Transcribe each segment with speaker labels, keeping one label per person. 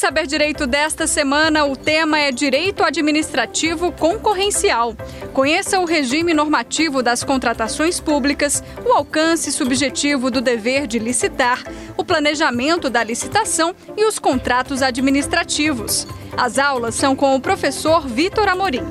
Speaker 1: Saber Direito desta semana, o tema é Direito Administrativo Concorrencial. Conheça o regime normativo das contratações públicas, o alcance subjetivo do dever de licitar, o planejamento da licitação e os contratos administrativos. As aulas são com o professor Vitor Amorim.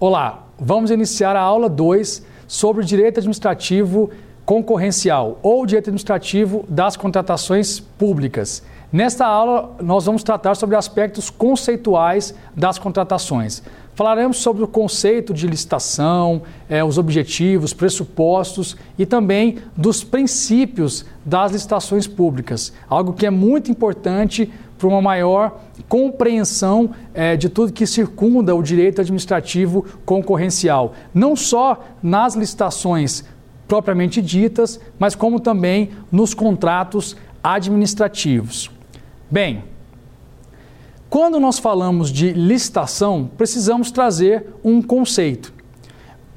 Speaker 2: Olá, vamos iniciar a aula 2 sobre direito administrativo concorrencial ou direito administrativo das contratações públicas. Nesta aula, nós vamos tratar sobre aspectos conceituais das contratações. Falaremos sobre o conceito de licitação, eh, os objetivos, pressupostos e também dos princípios das licitações públicas, algo que é muito importante para uma maior compreensão eh, de tudo que circunda o direito administrativo concorrencial, não só nas licitações propriamente ditas, mas como também nos contratos administrativos. Bem, quando nós falamos de licitação, precisamos trazer um conceito.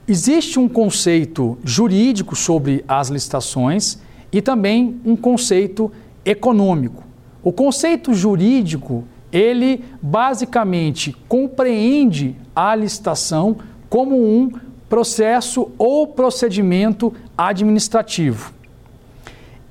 Speaker 2: Existe um conceito jurídico sobre as licitações e também um conceito econômico. O conceito jurídico, ele basicamente compreende a licitação como um processo ou procedimento administrativo.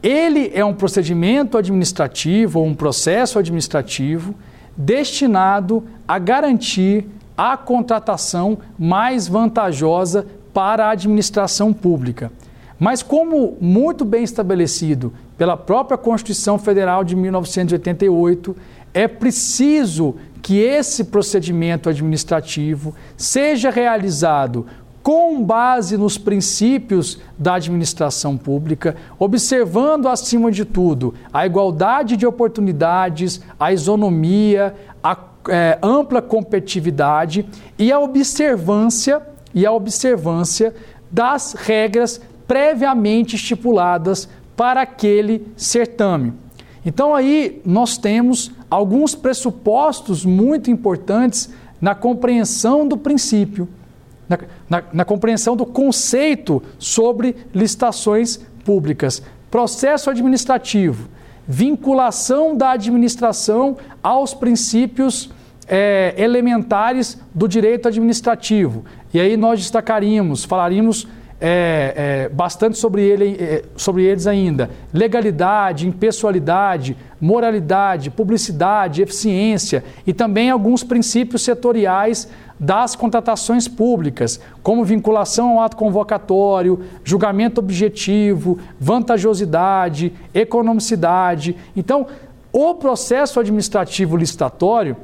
Speaker 2: Ele é um procedimento administrativo ou um processo administrativo destinado a garantir a contratação mais vantajosa para a administração pública. Mas, como muito bem estabelecido pela própria Constituição Federal de 1988, é preciso que esse procedimento administrativo seja realizado com base nos princípios da administração pública, observando, acima de tudo, a igualdade de oportunidades, a isonomia, a é, ampla competitividade e a observância e a observância das regras previamente estipuladas para aquele certame. Então aí nós temos alguns pressupostos muito importantes na compreensão do princípio, na, na, na compreensão do conceito sobre licitações públicas. Processo administrativo, vinculação da administração aos princípios é, elementares do direito administrativo. E aí nós destacaríamos, falaríamos é, é, bastante sobre, ele, é, sobre eles ainda. Legalidade, impessoalidade, moralidade, publicidade, eficiência e também alguns princípios setoriais das contratações públicas, como vinculação ao ato convocatório, julgamento objetivo, vantajosidade, economicidade. Então, o processo administrativo licitatório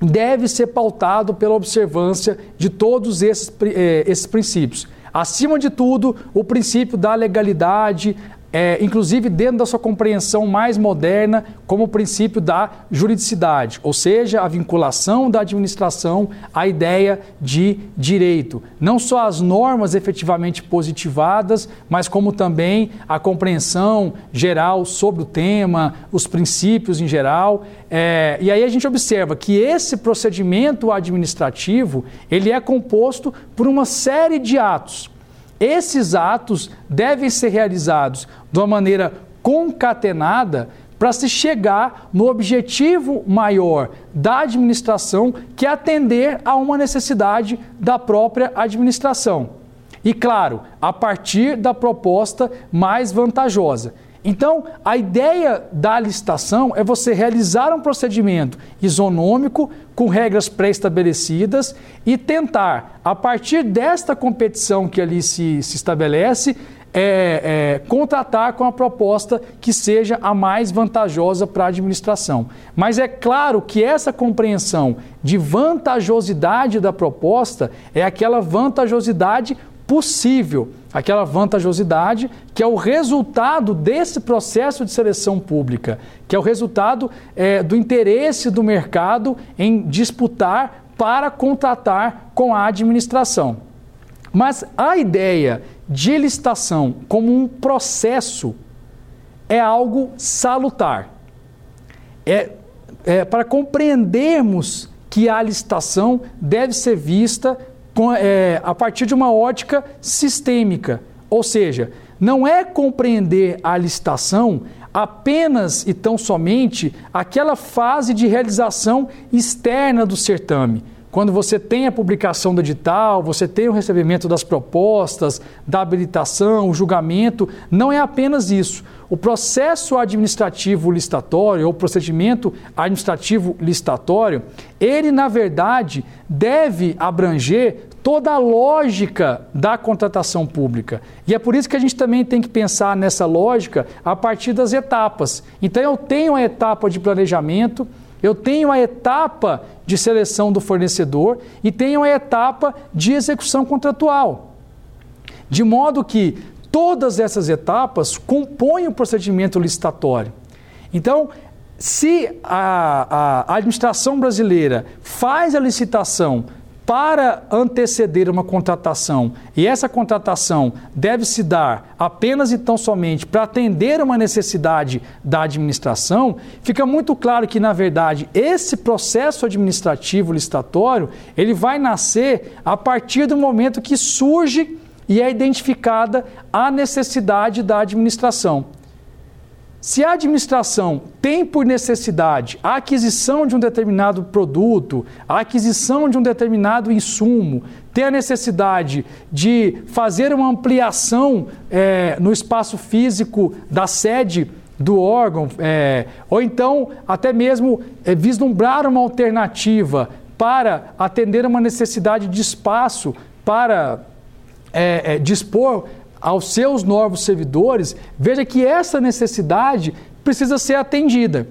Speaker 2: deve ser pautado pela observância de todos esses, eh, esses princípios. Acima de tudo, o princípio da legalidade, é, inclusive dentro da sua compreensão mais moderna, como o princípio da juridicidade, ou seja, a vinculação da administração à ideia de direito. Não só as normas efetivamente positivadas, mas como também a compreensão geral sobre o tema, os princípios em geral. É, e aí a gente observa que esse procedimento administrativo ele é composto por uma série de atos. Esses atos devem ser realizados de uma maneira concatenada para se chegar no objetivo maior da administração, que é atender a uma necessidade da própria administração. E, claro, a partir da proposta mais vantajosa. Então, a ideia da licitação é você realizar um procedimento isonômico com regras pré-estabelecidas e tentar, a partir desta competição que ali se, se estabelece, é, é, contratar com a proposta que seja a mais vantajosa para a administração. Mas é claro que essa compreensão de vantajosidade da proposta é aquela vantajosidade possível, aquela vantajosidade que é o resultado desse processo de seleção pública, que é o resultado é, do interesse do mercado em disputar para contratar com a administração. Mas a ideia de licitação como um processo é algo salutar. É, é para compreendermos que a licitação deve ser vista com, é, a partir de uma ótica sistêmica, Ou seja, não é compreender a licitação apenas e tão somente aquela fase de realização externa do certame. Quando você tem a publicação do edital, você tem o recebimento das propostas, da habilitação, o julgamento, não é apenas isso. O processo administrativo licitatório ou procedimento administrativo licitatório, ele na verdade deve abranger toda a lógica da contratação pública. E é por isso que a gente também tem que pensar nessa lógica a partir das etapas. Então eu tenho a etapa de planejamento, eu tenho a etapa de seleção do fornecedor e tenho a etapa de execução contratual. De modo que todas essas etapas compõem o procedimento licitatório. Então, se a, a, administração brasileira faz a licitação para anteceder uma contratação e essa contratação deve se dar apenas e tão somente para atender uma necessidade da administração, fica muito claro que, na verdade, esse processo administrativo licitatório ele vai nascer a partir do momento que surge e é identificada a necessidade da administração. Se a administração tem por necessidade a aquisição de um determinado produto, a aquisição de um determinado insumo, tem a necessidade de fazer uma ampliação é, no espaço físico da sede do órgão, é, ou então até mesmo é, vislumbrar uma alternativa para atender uma necessidade de espaço para é, é, dispor aos seus novos servidores, veja que essa necessidade precisa ser atendida.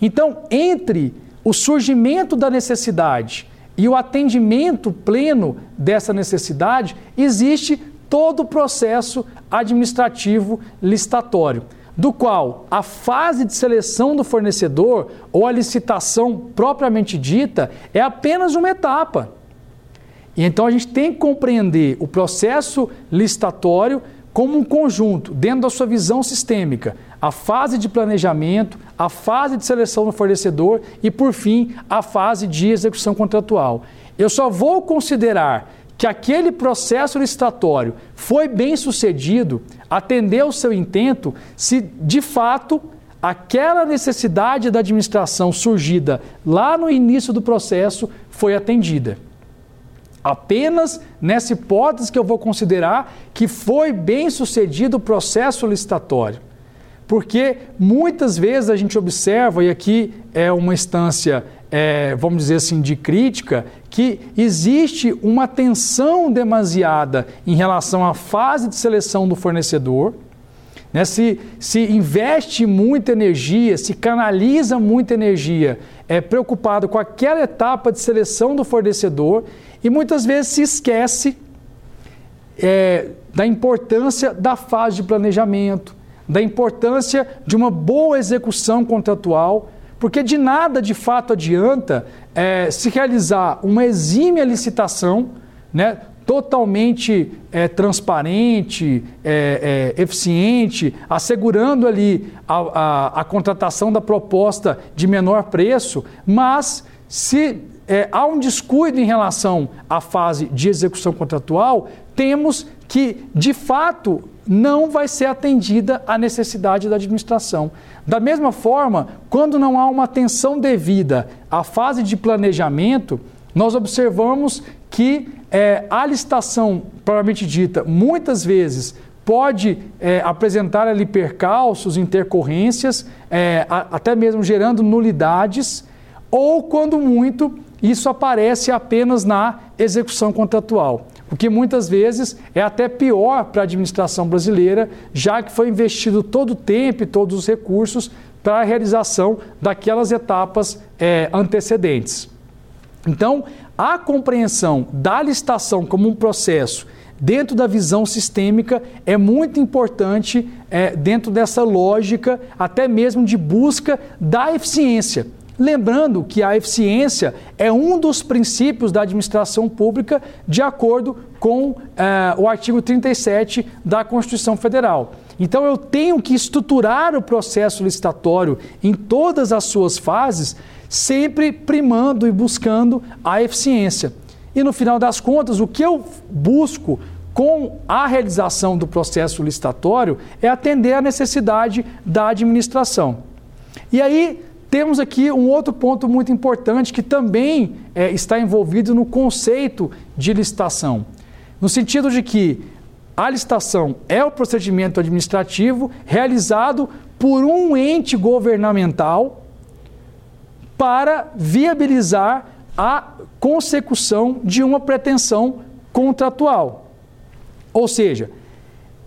Speaker 2: Então, entre o surgimento da necessidade e o atendimento pleno dessa necessidade, existe todo o processo administrativo licitatório, do qual a fase de seleção do fornecedor ou a licitação propriamente dita é apenas uma etapa. E então a gente tem que compreender o processo licitatório como um conjunto, dentro da sua visão sistêmica, a fase de planejamento, a fase de seleção do fornecedor e, por fim, a fase de execução contratual. Eu só vou considerar que aquele processo licitatório foi bem sucedido, atendeu o seu intento, se de fato aquela necessidade da administração surgida lá no início do processo foi atendida. Apenas nessa hipótese que eu vou considerar que foi bem sucedido o processo licitatório. Porque muitas vezes a gente observa, e aqui é uma instância, é, vamos dizer assim, de crítica, que existe uma tensão demasiada em relação à fase de seleção do fornecedor. Né? Se, se investe muita energia, se canaliza muita energia, é preocupado com aquela etapa de seleção do fornecedor e muitas vezes se esquece é, da importância da fase de planejamento, da importância de uma boa execução contratual, porque de nada de fato adianta é, se realizar uma exímia licitação, né, totalmente é, transparente, é, é, eficiente, assegurando ali a, a, a contratação da proposta de menor preço, mas se é, há um descuido em relação à fase de execução contratual, temos que, de fato, não vai ser atendida a necessidade da administração. Da mesma forma, quando não há uma atenção devida à fase de planejamento, nós observamos que é, a licitação, propriamente dita, muitas vezes pode é, apresentar ali percalços, intercorrências, é, a, até mesmo gerando nulidades, ou, quando muito, isso aparece apenas na execução contratual, o que muitas vezes é até pior para a administração brasileira, já que foi investido todo o tempo e todos os recursos para a realização daquelas etapas é, antecedentes. Então, a compreensão da licitação como um processo dentro da visão sistêmica é muito importante é, dentro dessa lógica, até mesmo de busca da eficiência. Lembrando que a eficiência é um dos princípios da administração pública, de acordo com eh, o artigo 37 da Constituição Federal. Então, eu tenho que estruturar o processo licitatório em todas as suas fases, sempre primando e buscando a eficiência. E no final das contas, o que eu busco com a realização do processo licitatório é atender à necessidade da administração. E aí temos aqui um outro ponto muito importante que também é, está envolvido no conceito de licitação, no sentido de que a licitação é o procedimento administrativo realizado por um ente governamental para viabilizar a consecução de uma pretensão contratual. Ou seja,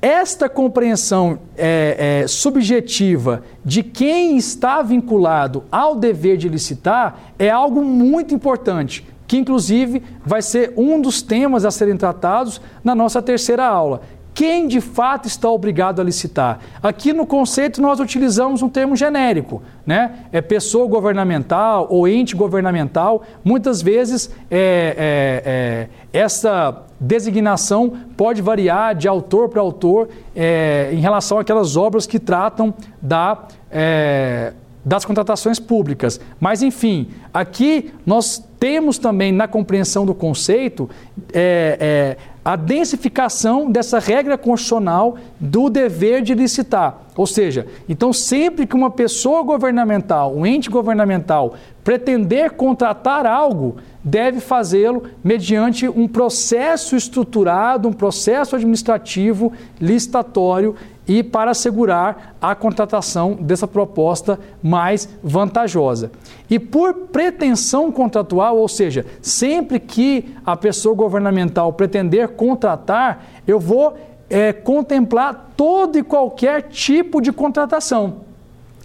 Speaker 2: esta compreensão é, é, subjetiva de quem está vinculado ao dever de licitar é algo muito importante, que inclusive vai ser um dos temas a serem tratados na nossa terceira aula, quem de fato está obrigado a licitar. Aqui no conceito nós utilizamos um termo genérico, né? É pessoa governamental ou ente governamental. Muitas vezes é, é, é, essa designação pode variar de autor para autor é, em relação àquelas obras que tratam da é, das contratações públicas. Mas, enfim, aqui nós temos também na compreensão do conceito é, é, a densificação dessa regra constitucional do dever de licitar. Ou seja, então sempre que uma pessoa governamental, um ente governamental, pretender contratar algo, deve fazê-lo mediante um processo estruturado, um processo administrativo licitatório e para assegurar a contratação dessa proposta mais vantajosa. E por pretensão contratual, ou seja, sempre que a pessoa governamental pretender contratar, eu vou é, contemplar todo e qualquer tipo de contratação.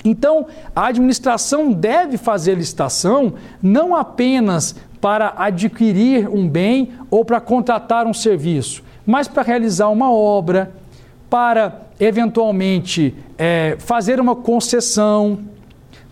Speaker 2: Então, a administração deve fazer licitação não apenas para adquirir um bem ou para contratar um serviço, mas para realizar uma obra, para eventualmente é, fazer uma concessão,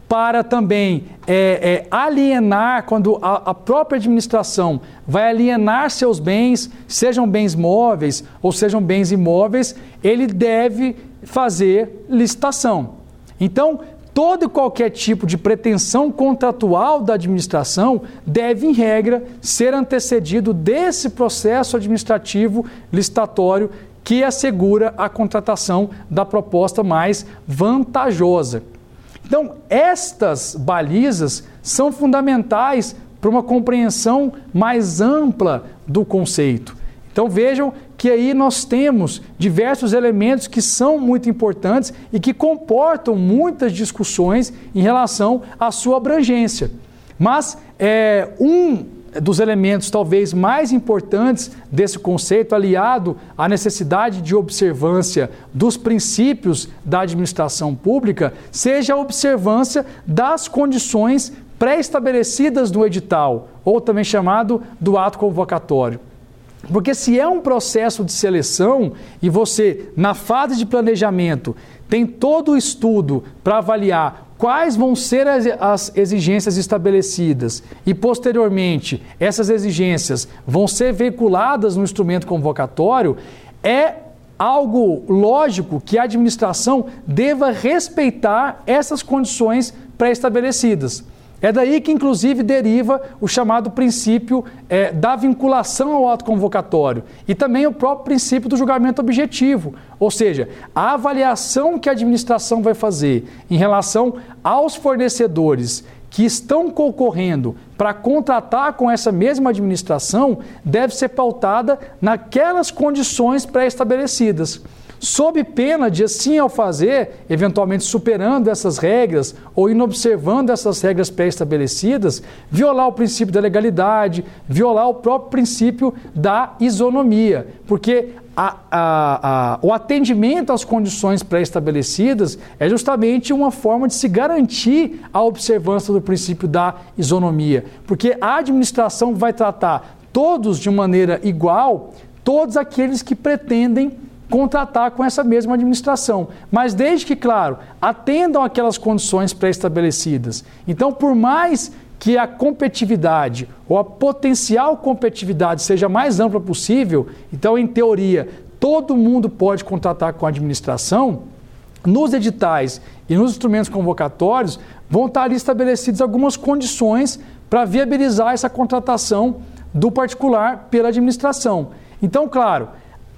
Speaker 2: para também é, é, alienar, quando a, a, própria administração vai alienar seus bens, sejam bens móveis ou sejam bens imóveis, ele deve fazer licitação. Então, todo e qualquer tipo de pretensão contratual da administração deve, em regra, ser antecedido desse processo administrativo licitatório que assegura a contratação da proposta mais vantajosa. Então, estas balizas são fundamentais para uma compreensão mais ampla do conceito. Então, vejam que aí nós temos diversos elementos que são muito importantes e que comportam muitas discussões em relação à sua abrangência. Mas é, um dos elementos talvez mais importantes desse conceito, aliado à necessidade de observância dos princípios da administração pública, seja a observância das condições pré-estabelecidas no edital, ou também chamado do ato convocatório. Porque se é um processo de seleção e você, na fase de planejamento, tem todo o estudo para avaliar quais vão ser as exigências estabelecidas e, posteriormente, essas exigências vão ser veiculadas no instrumento convocatório, é algo lógico que a administração deva respeitar essas condições pré-estabelecidas. É daí que, inclusive, deriva o chamado princípio é, da vinculação ao ato convocatório e também o próprio princípio do julgamento objetivo, ou seja, a avaliação que a administração vai fazer em relação aos fornecedores que estão concorrendo para contratar com essa mesma administração deve ser pautada naquelas condições pré-estabelecidas sob pena de, assim ao fazer, eventualmente superando essas regras ou inobservando essas regras pré-estabelecidas, violar o princípio da legalidade, violar o próprio princípio da isonomia, porque a, a, a, o atendimento às condições pré-estabelecidas é justamente uma forma de se garantir a observância do princípio da isonomia, porque a administração vai tratar todos de maneira igual, todos aqueles que pretendem contratar com essa mesma administração. Mas desde que, claro, atendam aquelas condições pré-estabelecidas. Então, por mais que a competitividade ou a potencial competitividade seja mais ampla possível, então, em teoria, todo mundo pode contratar com a administração, nos editais e nos instrumentos convocatórios vão estar ali estabelecidas algumas condições para viabilizar essa contratação do particular pela administração. Então, claro,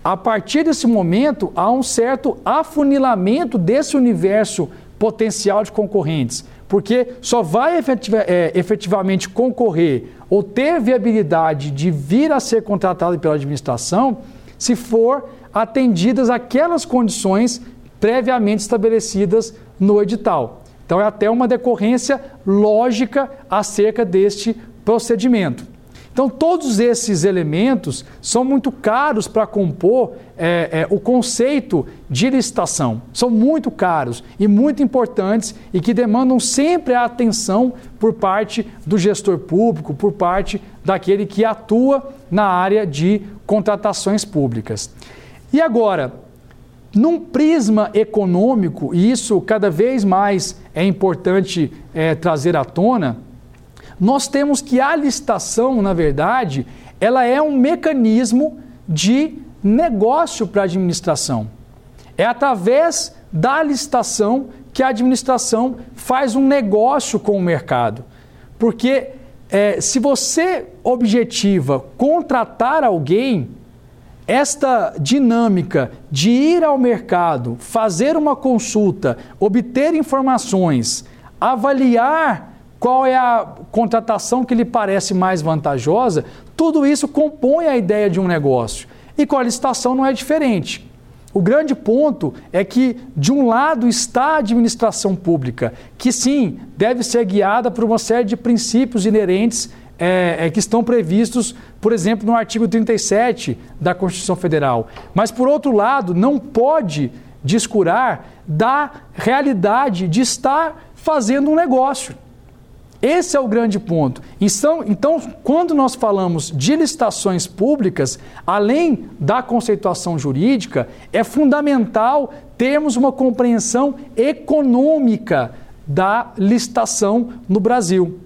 Speaker 2: a partir desse momento há um certo afunilamento desse universo potencial de concorrentes, porque só vai efetiva, é, efetivamente concorrer ou ter viabilidade de vir a ser contratado pela administração se for atendidas aquelas condições previamente estabelecidas no edital. Então é até uma decorrência lógica acerca deste procedimento. Então, todos esses elementos são muito caros para compor é, é, o conceito de licitação. São muito caros e muito importantes e que demandam sempre a atenção por parte do gestor público, por parte daquele que atua na área de contratações públicas. E agora, num prisma econômico, e isso cada vez mais é importante é, trazer à tona, nós temos que a licitação, na verdade, ela é um mecanismo de negócio para a administração. É através da licitação que a administração faz um negócio com o mercado. Porque é, se você objetiva contratar alguém, esta dinâmica de ir ao mercado, fazer uma consulta, obter informações, avaliar qual é a contratação que lhe parece mais vantajosa, tudo isso compõe a ideia de um negócio. E com a licitação não é diferente. O grande ponto é que, de um lado, está a administração pública, que sim, deve ser guiada por uma série de princípios inerentes é, é, que estão previstos, por exemplo, no artigo 37 da Constituição Federal. Mas, por outro lado, não pode descurar da realidade de estar fazendo um negócio. Esse é o grande ponto. Então, então, quando nós falamos de licitações públicas, além da conceituação jurídica, é fundamental termos uma compreensão econômica da licitação no Brasil.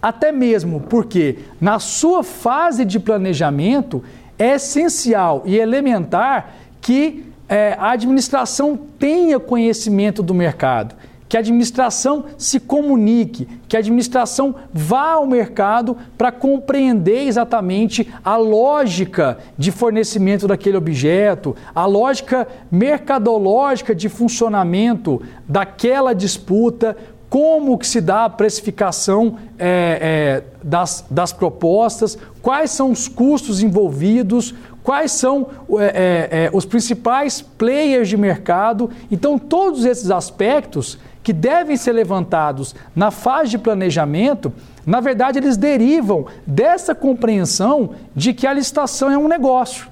Speaker 2: Até mesmo porque, na sua fase de planejamento, é essencial e elementar que é, a administração tenha conhecimento do mercado que a administração se comunique, que a administração vá ao mercado para compreender exatamente a lógica de fornecimento daquele objeto, a lógica mercadológica de funcionamento daquela disputa, como que se dá a precificação é, é, das, das propostas, quais são os custos envolvidos, quais são é, é, é os principais players de mercado. Então, todos esses aspectos que devem ser levantados na fase de planejamento, na verdade, eles derivam dessa compreensão de que a licitação é um negócio.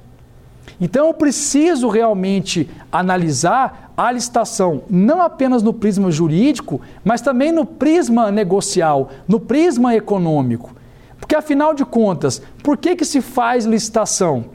Speaker 2: Então, eu preciso realmente analisar a licitação não apenas no prisma jurídico, mas também no prisma negocial, no prisma econômico. Porque, afinal de contas, por que, que se faz licitação?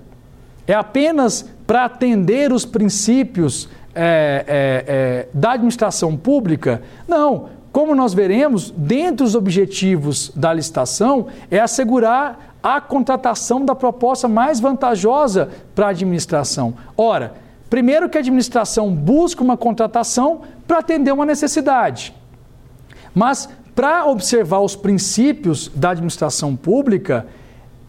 Speaker 2: É apenas para atender os princípios é, é, é, da administração pública? Não. Como nós veremos, dentre os objetivos da licitação é assegurar a contratação da proposta mais vantajosa para a administração. Ora, primeiro que a administração busca uma contratação para atender uma necessidade. Mas para observar os princípios da administração pública,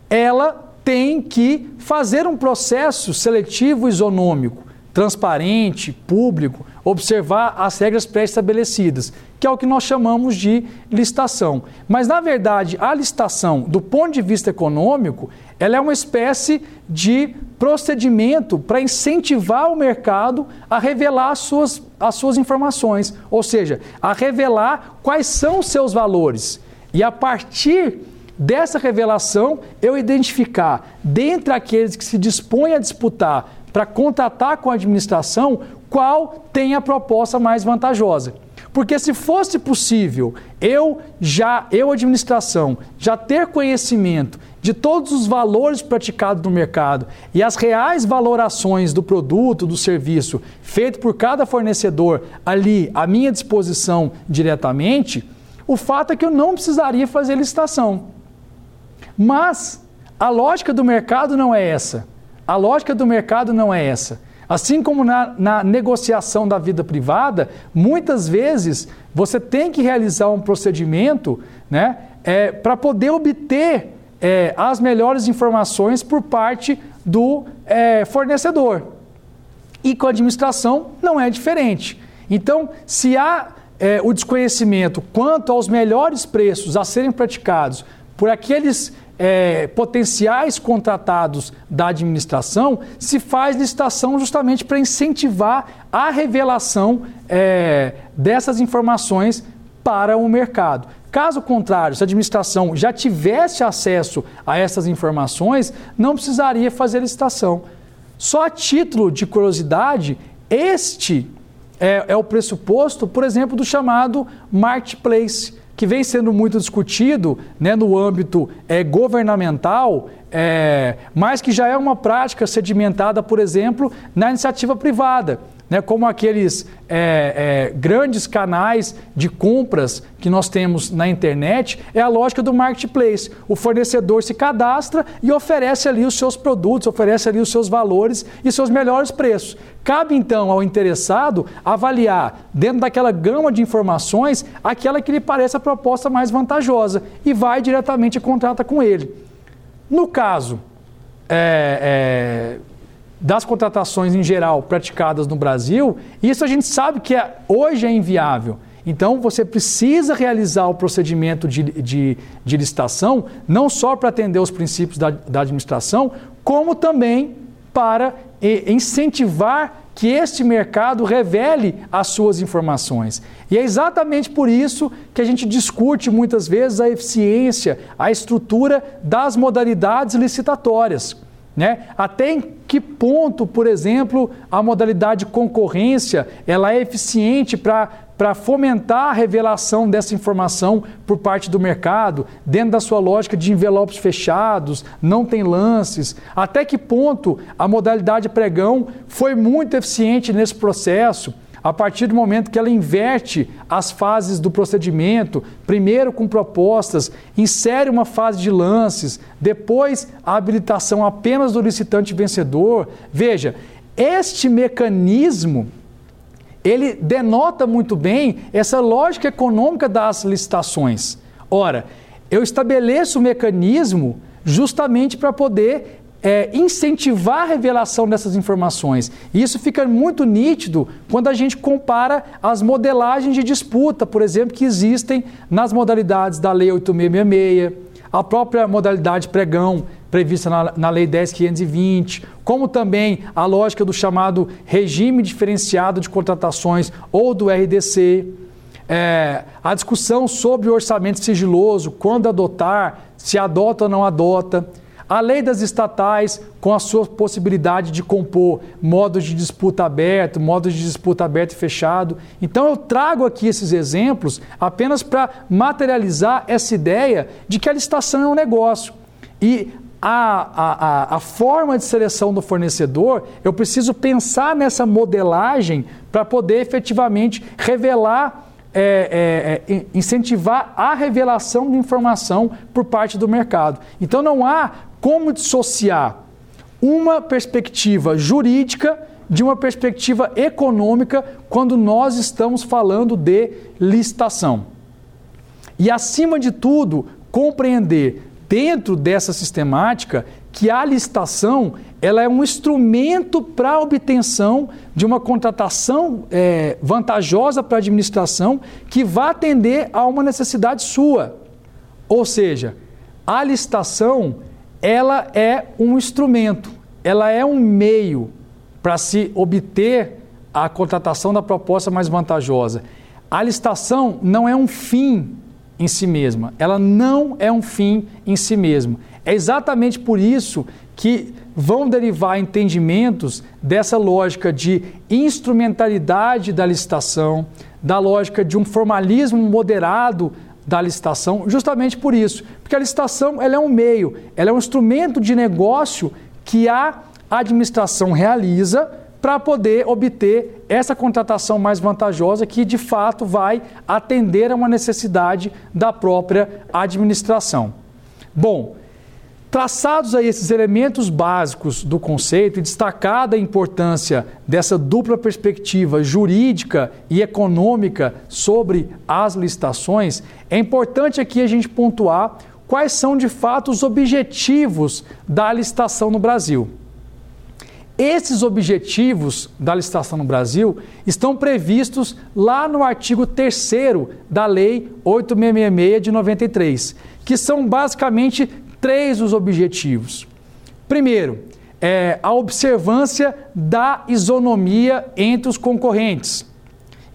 Speaker 2: ela tem que fazer um processo seletivo isonômico transparente, público, observar as regras pré-estabelecidas, que é o que nós chamamos de licitação. Mas, na verdade, a licitação, do ponto de vista econômico, ela é uma espécie de procedimento para incentivar o mercado a revelar as suas, as suas informações, ou seja, a revelar quais são os seus valores. E a partir dessa revelação, eu identificar, dentre aqueles que se dispõem a disputar para contatar com a administração qual tem a proposta mais vantajosa. Porque se fosse possível eu já, eu administração, já ter conhecimento de todos os valores praticados no mercado e as reais valorações do produto, do serviço feito por cada fornecedor ali à minha disposição diretamente, o fato é que eu não precisaria fazer licitação. Mas a lógica do mercado não é essa. A lógica do mercado não é essa. Assim como na, na, negociação da vida privada, muitas vezes você tem que realizar um procedimento né, é, para poder obter é, as melhores informações por parte do é, fornecedor. E com a administração não é diferente. Então, se há é, o desconhecimento quanto aos melhores preços a serem praticados por aqueles é, potenciais contratados da administração, se faz licitação justamente para incentivar a revelação é, dessas informações para o mercado. Caso contrário, se a administração já tivesse acesso a essas informações, não precisaria fazer licitação. Só a título de curiosidade, este é, é o pressuposto, por exemplo, do chamado marketplace, que vem sendo muito discutido né, no âmbito é, governamental, é, mas que já é uma prática sedimentada, por exemplo, na iniciativa privada né, como aqueles é, é, grandes canais de compras que nós temos na internet, é a lógica do marketplace. O fornecedor se cadastra e oferece ali os seus produtos, oferece ali os seus valores e seus melhores preços. Cabe então ao interessado avaliar, dentro daquela gama de informações, aquela que lhe parece a proposta mais vantajosa e vai diretamente e contrata com ele. No caso, é, é das contratações em geral praticadas no Brasil, isso a gente sabe que é, hoje é inviável. Então, você precisa realizar o procedimento de, de, de licitação, não só para atender os princípios da, da administração, como também para incentivar que este mercado revele as suas informações. E é exatamente por isso que a gente discute muitas vezes a eficiência, a estrutura das modalidades licitatórias. Né? Até em que ponto, por exemplo, a modalidade concorrência ela é eficiente para fomentar a revelação dessa informação por parte do mercado, dentro da sua lógica de envelopes fechados, não tem lances. Até que ponto a modalidade pregão foi muito eficiente nesse processo? A partir do momento que ela inverte as fases do procedimento, primeiro com propostas, insere uma fase de lances, depois a habilitação apenas do licitante vencedor. Veja, este mecanismo ele denota muito bem essa lógica econômica das licitações. Ora, eu estabeleço o mecanismo justamente para poder é, incentivar a revelação dessas informações. E isso fica muito nítido quando a gente compara as modelagens de disputa, por exemplo, que existem nas modalidades da Lei 8666, a própria modalidade pregão prevista na, na Lei 10.520, como também a lógica do chamado regime diferenciado de contratações ou do RDC. É, a discussão sobre o orçamento sigiloso, quando adotar, se adota ou não adota. A lei das estatais, com a sua possibilidade de compor modos de disputa aberto, modos de disputa aberto e fechado. Então eu trago aqui esses exemplos apenas para materializar essa ideia de que a licitação é um negócio. E a, a, a, forma de seleção do fornecedor, eu preciso pensar nessa modelagem para poder efetivamente revelar, é, é, é, incentivar a revelação de informação por parte do mercado. Então não há como dissociar uma perspectiva jurídica de uma perspectiva econômica quando nós estamos falando de licitação. E, acima de tudo, compreender dentro dessa sistemática que a licitação ela é um instrumento para a obtenção de uma contratação é, vantajosa para a administração que vai atender a uma necessidade sua. Ou seja, a licitação ela é um instrumento, ela é um meio para se obter a contratação da proposta mais vantajosa. A licitação não é um fim em si mesma, ela não é um fim em si mesma. É exatamente por isso que vão derivar entendimentos dessa lógica de instrumentalidade da licitação, da lógica de um formalismo moderado da licitação, justamente por isso, porque a licitação ela é um meio, ela é um instrumento de negócio que a administração realiza para poder obter essa contratação mais vantajosa que de fato vai atender a uma necessidade da própria administração. Bom, Traçados aí esses elementos básicos do conceito e destacada a importância dessa dupla perspectiva jurídica e econômica sobre as licitações, é importante aqui a gente pontuar quais são de fato os objetivos da licitação no Brasil. Esses objetivos da licitação no Brasil estão previstos lá no artigo 3 da Lei 8666 de 93, que são basicamente três os objetivos. Primeiro, é a observância da isonomia entre os concorrentes.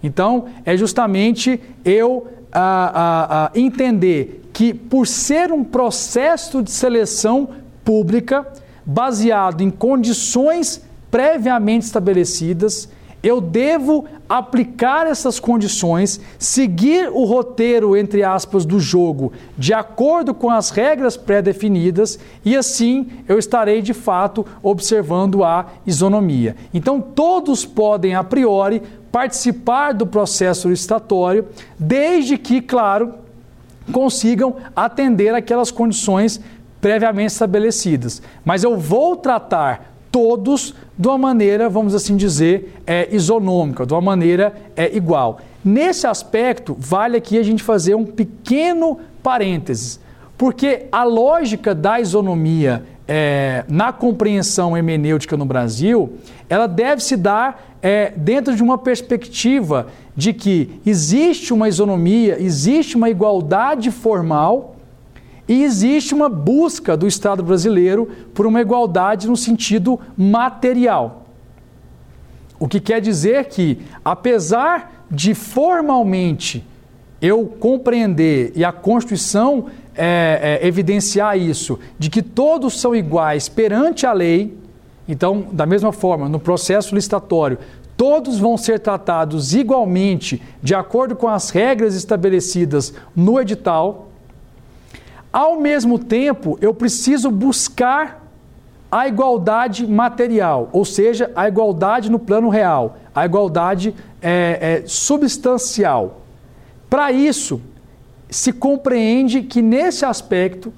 Speaker 2: Então, é justamente eu a, a, a entender que, por ser um processo de seleção pública, baseado em condições previamente estabelecidas, eu devo aplicar essas condições, seguir o roteiro, entre aspas, do jogo, de acordo com as regras pré-definidas, e assim eu estarei de fato observando a isonomia. Então, todos podem, a priori, participar do processo licitatório, desde que, claro, consigam atender aquelas condições previamente estabelecidas. Mas eu vou tratar todos de uma maneira, vamos assim dizer, é, isonômica, de uma maneira é, igual. Nesse aspecto, vale aqui a gente fazer um pequeno parênteses, porque a lógica da isonomia é, na compreensão hermenêutica no Brasil, ela deve se dar é, dentro de uma perspectiva de que existe uma isonomia, existe uma igualdade formal e existe uma busca do Estado brasileiro por uma igualdade no sentido material. O que quer dizer que, apesar de formalmente eu compreender e a Constituição é, é, evidenciar isso, de que todos são iguais perante a lei, então, da mesma forma, no processo licitatório, todos vão ser tratados igualmente de acordo com as regras estabelecidas no edital. Ao mesmo tempo, eu preciso buscar a igualdade material, ou seja, a igualdade no plano real, a igualdade é, é, substancial. Para isso, se compreende que nesse aspecto,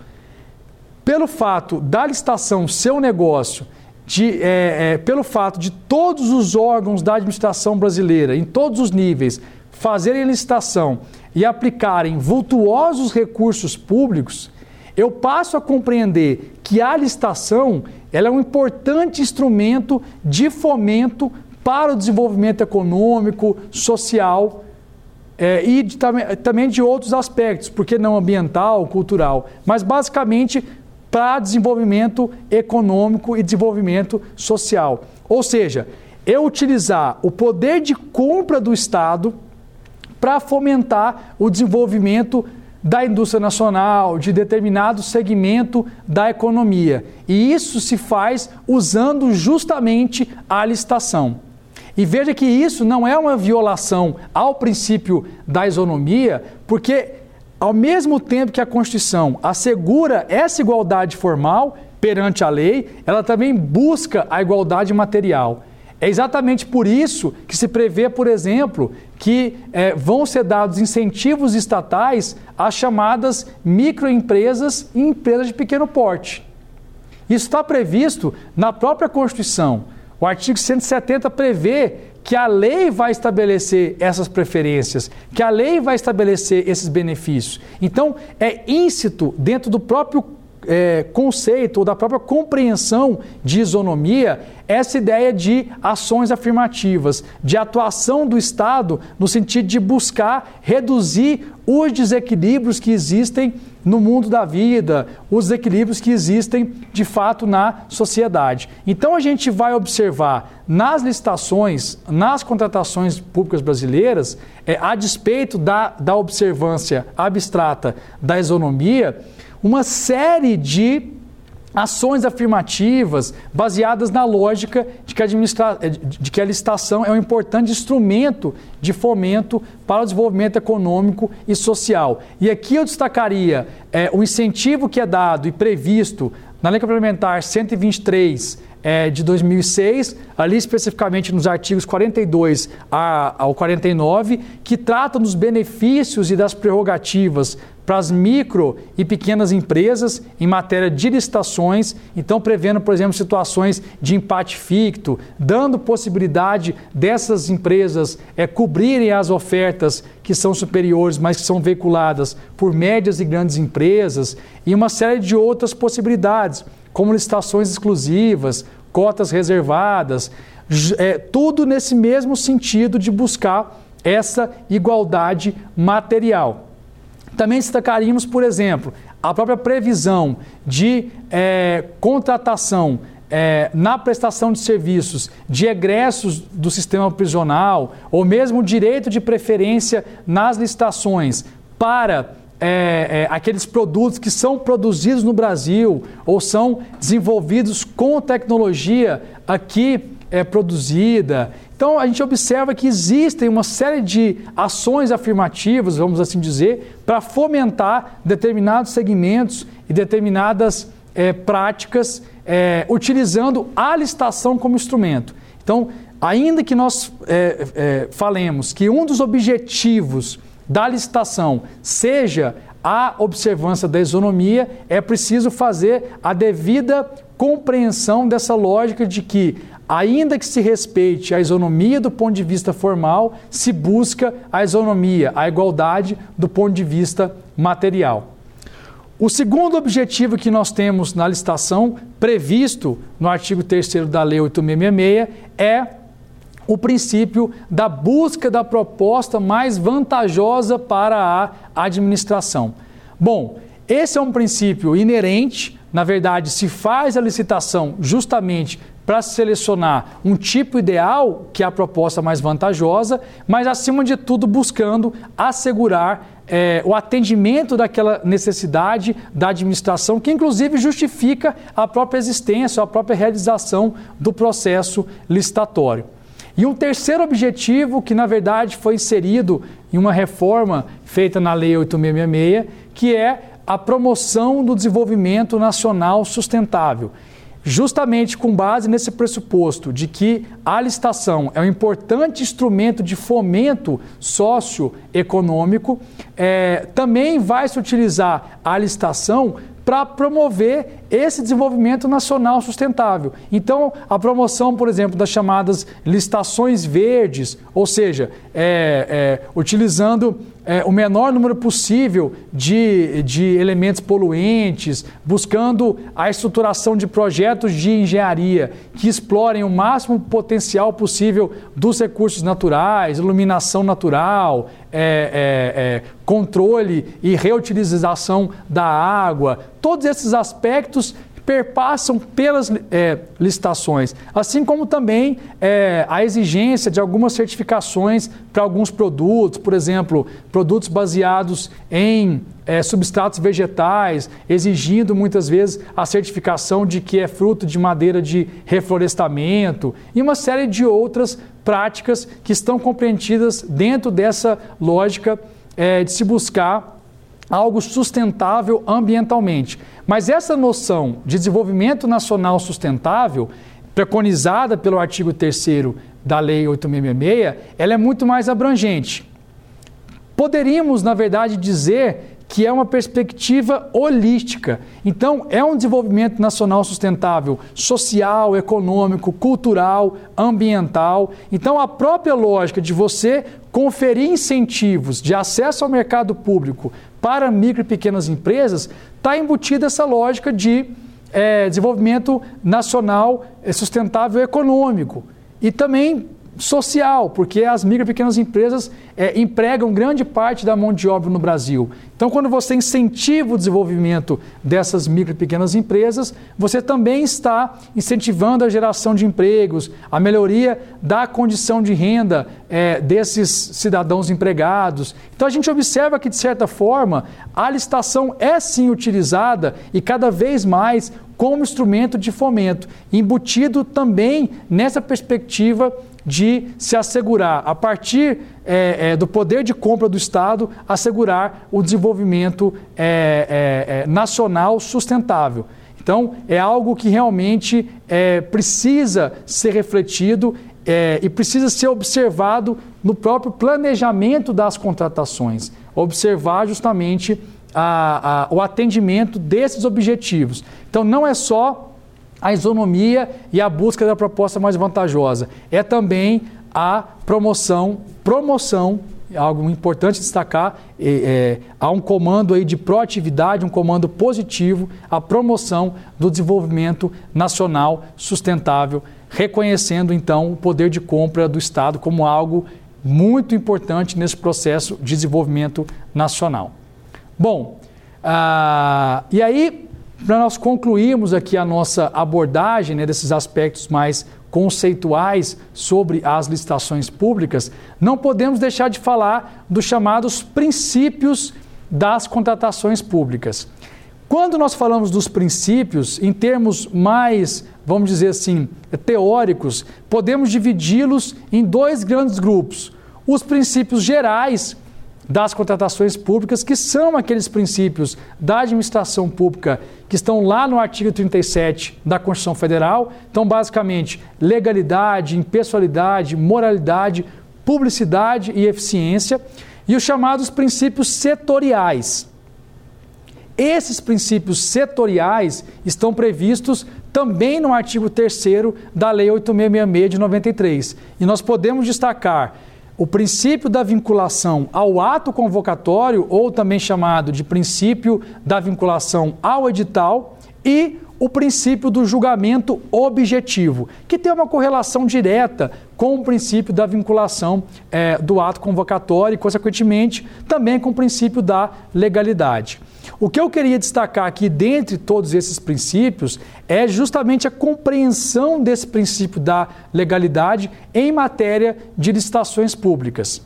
Speaker 2: pelo fato da licitação ser um negócio, de, é, é, pelo fato de todos os órgãos da administração brasileira, em todos os níveis, fazerem licitação e aplicarem vultuosos recursos públicos, eu passo a compreender que a licitação ela é um importante instrumento de fomento para o desenvolvimento econômico, social é, e de, também de outros aspectos, porque não ambiental, cultural, mas basicamente para desenvolvimento econômico e desenvolvimento social. Ou seja, eu utilizar o poder de compra do Estado para fomentar o desenvolvimento da indústria nacional, de determinado segmento da economia. E isso se faz usando justamente a licitação. E veja que isso não é uma violação ao princípio da isonomia, porque ao mesmo tempo que a Constituição assegura essa igualdade formal perante a lei, ela também busca a igualdade material. É exatamente por isso que se prevê, por exemplo, que é, vão ser dados incentivos estatais às chamadas microempresas e empresas de pequeno porte. Isso está previsto na própria Constituição. O artigo 170 prevê que a lei vai estabelecer essas preferências, que a lei vai estabelecer esses benefícios. Então, é íncito dentro do próprio é, conceito ou da própria compreensão de isonomia essa ideia de ações afirmativas, de atuação do Estado no sentido de buscar reduzir os desequilíbrios que existem no mundo da vida, os desequilíbrios que existem de fato na sociedade. Então a gente vai observar nas licitações, nas contratações públicas brasileiras, é, a despeito da, da observância abstrata da isonomia, uma série de ações afirmativas baseadas na lógica de que, administra... de que a licitação é um importante instrumento de fomento para o desenvolvimento econômico e social. E aqui eu destacaria é, o incentivo que é dado e previsto na Lei Complementar 123 é, de 2006, ali especificamente nos artigos 42 ao 49, que tratam dos benefícios e das prerrogativas para as micro e pequenas empresas em matéria de licitações, então prevendo, por exemplo, situações de empate ficto, dando possibilidade dessas empresas é, cobrirem as ofertas que são superiores, mas que são veiculadas por médias e grandes empresas, e uma série de outras possibilidades como licitações exclusivas, cotas reservadas, é, tudo nesse mesmo sentido de buscar essa igualdade material. Também destacaríamos, por exemplo, a própria previsão de é, contratação é, na prestação de serviços de egressos do sistema prisional, ou mesmo direito de preferência nas licitações para é, é, aqueles produtos que são produzidos no Brasil ou são desenvolvidos com tecnologia aqui é, produzida. Então a gente observa que existem uma série de ações afirmativas, vamos assim dizer, para fomentar determinados segmentos e determinadas é, práticas é, utilizando a licitação como instrumento. Então, ainda que nós é, falemos que um dos objetivos da licitação seja a observância da isonomia, é preciso fazer a devida compreensão dessa lógica de que, ainda que se respeite a isonomia do ponto de vista formal, se busca a isonomia, a igualdade do ponto de vista material. O segundo objetivo que nós temos na licitação, previsto no artigo 3 da Lei 8666, é o princípio da busca da proposta mais vantajosa para a administração. Bom, esse é um princípio inerente, na verdade, se faz a licitação justamente para selecionar um tipo ideal, que é a proposta mais vantajosa, mas acima de tudo buscando assegurar é, o atendimento daquela necessidade da administração, que inclusive justifica a própria existência, a própria realização do processo licitatório. E um terceiro objetivo, que na verdade foi inserido em uma reforma feita na Lei 8666, que é a promoção do desenvolvimento nacional sustentável justamente com base nesse pressuposto de que a licitação é um importante instrumento de fomento socioeconômico, é, também vai se utilizar a licitação para promover esse desenvolvimento nacional sustentável. Então, a promoção, por exemplo, das chamadas licitações verdes, ou seja, é, é, utilizando é, o menor número possível de, de elementos poluentes, buscando a estruturação de projetos de engenharia que explorem o máximo potencial possível dos recursos naturais, iluminação natural, é, é, é, controle e reutilização da água, todos esses aspectos perpassam pelas é, licitações, assim como também é, a exigência de algumas certificações para alguns produtos, por exemplo, produtos baseados em é, substratos vegetais, exigindo muitas vezes a certificação de que é fruto de madeira de reflorestamento e uma série de outras práticas que estão compreendidas dentro dessa lógica é, de se buscar algo sustentável ambientalmente. Mas essa noção de desenvolvimento nacional sustentável, preconizada pelo artigo 3 da Lei 8666, ela é muito mais abrangente. Poderíamos, na verdade, dizer que é uma perspectiva holística. Então, é um desenvolvimento nacional sustentável, social, econômico, cultural, ambiental. Então, a própria lógica de você conferir incentivos de acesso ao mercado público para micro e pequenas empresas está embutida essa lógica de é, desenvolvimento nacional é, sustentável econômico e também social, porque as micro e pequenas empresas é, empregam grande parte da mão de obra no Brasil. Então, quando você incentiva o desenvolvimento dessas micro e pequenas empresas, você também está incentivando a geração de empregos, a melhoria da condição de renda é, desses cidadãos empregados. Então, a gente observa que, de certa forma, a licitação é sim utilizada e cada vez mais como instrumento de fomento, embutido também nessa perspectiva de se assegurar, a partir é, é, do poder de compra do Estado, assegurar o desenvolvimento é, é, é nacional sustentável. Então, é algo que realmente precisa ser refletido e precisa ser observado no próprio planejamento das contratações. Observar justamente a, a, o atendimento desses objetivos. Então, não é só a isonomia e a busca da proposta mais vantajosa. É também a promoção, promoção algo importante destacar, é, é, há um comando aí de proatividade, um comando positivo, a promoção do desenvolvimento nacional sustentável, reconhecendo então o poder de compra do Estado como algo muito importante nesse processo de desenvolvimento nacional. Bom, ah, e aí, para nós concluirmos aqui a nossa abordagem né, desses aspectos mais conceituais sobre as licitações públicas, não podemos deixar de falar dos chamados princípios das contratações públicas. Quando nós falamos dos princípios, em termos mais, vamos dizer assim, teóricos, podemos dividi-los em dois grandes grupos. Os princípios gerais, das contratações públicas, que são aqueles princípios da administração pública que estão lá no artigo 37 da Constituição Federal. Então, basicamente, legalidade, impessoalidade, moralidade, publicidade e eficiência, e os chamados princípios setoriais. Esses princípios setoriais estão previstos também no artigo 3 da Lei 8666 de 93. E nós podemos destacar o princípio da vinculação ao ato convocatório, ou também chamado de princípio da vinculação ao edital, e o princípio do julgamento objetivo, que tem uma correlação direta com o princípio da vinculação é, do ato convocatório e, consequentemente, também com o princípio da legalidade. O que eu queria destacar aqui, dentre todos esses princípios, é justamente a compreensão desse princípio da legalidade em matéria de licitações públicas.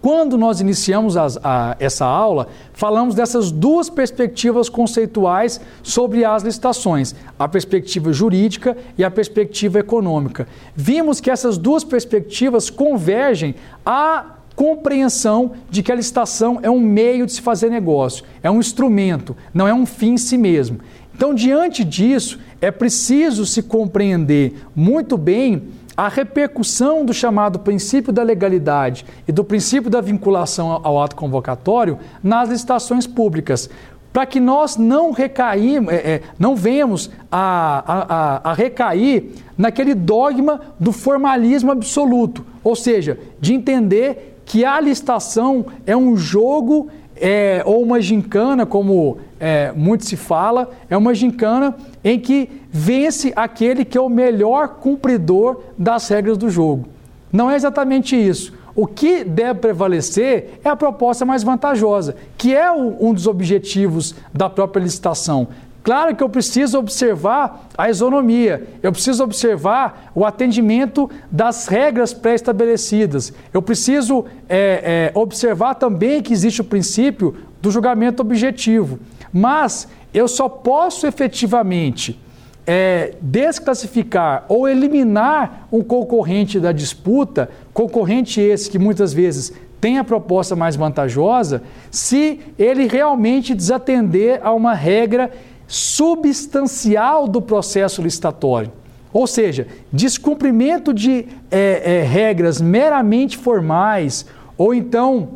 Speaker 2: Quando nós iniciamos as, a, essa aula, falamos dessas duas perspectivas conceituais sobre as licitações, a perspectiva jurídica e a perspectiva econômica. Vimos que essas duas perspectivas convergem a compreensão de que a licitação é um meio de se fazer negócio, é um instrumento, não é um fim em si mesmo. Então, diante disso, é preciso se compreender muito bem a repercussão do chamado princípio da legalidade e do princípio da vinculação ao ato convocatório nas licitações públicas, para que nós não recaímos, é, é, não venhamos a, a, a recair naquele dogma do formalismo absoluto, ou seja, de entender que a licitação é um jogo é, ou uma gincana, como é, muito se fala, é uma gincana em que vence aquele que é o melhor cumpridor das regras do jogo. Não é exatamente isso. O que deve prevalecer é a proposta mais vantajosa, que é um dos objetivos da própria licitação. Claro que eu preciso observar a isonomia, eu preciso observar o atendimento das regras pré-estabelecidas, eu preciso é, é, observar também que existe o princípio do julgamento objetivo. Mas eu só posso efetivamente é, desclassificar ou eliminar um concorrente da disputa, concorrente esse que muitas vezes tem a proposta mais vantajosa, se ele realmente desatender a uma regra substancial do processo licitatório. Ou seja, descumprimento de é, é, regras meramente formais ou então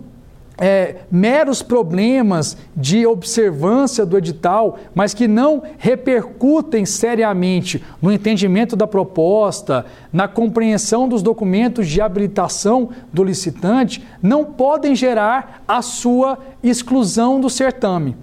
Speaker 2: é, meros problemas de observância do edital, mas que não repercutem seriamente no entendimento da proposta, na compreensão dos documentos de habilitação do licitante, não podem gerar a sua exclusão do certame.